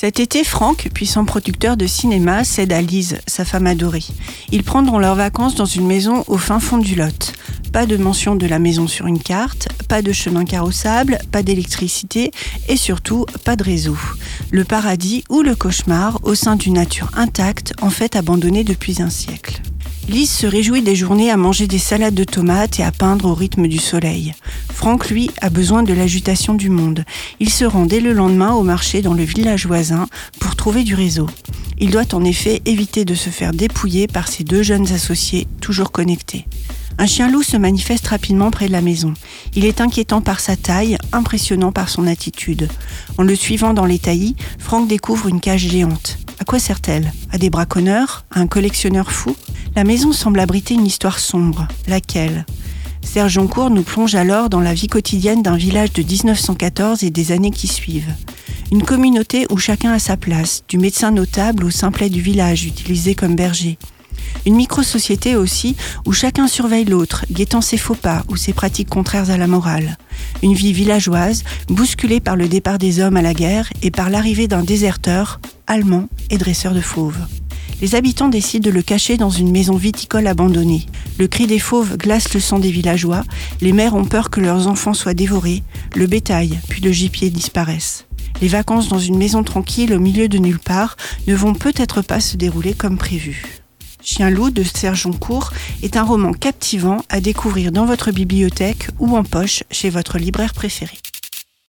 Cet été, Franck, puissant producteur de cinéma, cède à Lise, sa femme adorée. Ils prendront leurs vacances dans une maison au fin fond du Lot. Pas de mention de la maison sur une carte, pas de chemin carrossable, pas d'électricité et surtout pas de réseau. Le paradis ou le cauchemar au sein d'une nature intacte, en fait abandonnée depuis un siècle. Lise se réjouit des journées à manger des salades de tomates et à peindre au rythme du soleil. Franck, lui, a besoin de l'agitation du monde. Il se rend dès le lendemain au marché dans le village voisin pour trouver du réseau. Il doit en effet éviter de se faire dépouiller par ses deux jeunes associés toujours connectés. Un chien-loup se manifeste rapidement près de la maison. Il est inquiétant par sa taille, impressionnant par son attitude. En le suivant dans les taillis, Franck découvre une cage géante. À quoi sert-elle? À des braconneurs? À un collectionneur fou? La maison semble abriter une histoire sombre. Laquelle? Serge Joncourt nous plonge alors dans la vie quotidienne d'un village de 1914 et des années qui suivent. Une communauté où chacun a sa place, du médecin notable au simplet du village utilisé comme berger. Une micro-société aussi où chacun surveille l'autre, guettant ses faux pas ou ses pratiques contraires à la morale. Une vie villageoise, bousculée par le départ des hommes à la guerre et par l'arrivée d'un déserteur, allemand et dresseur de fauves. Les habitants décident de le cacher dans une maison viticole abandonnée. Le cri des fauves glace le sang des villageois, les mères ont peur que leurs enfants soient dévorés, le bétail puis le gibier disparaissent. Les vacances dans une maison tranquille au milieu de nulle part ne vont peut-être pas se dérouler comme prévu. Chien-loup de Serge Joncourt est un roman captivant à découvrir dans votre bibliothèque ou en poche chez votre libraire préféré.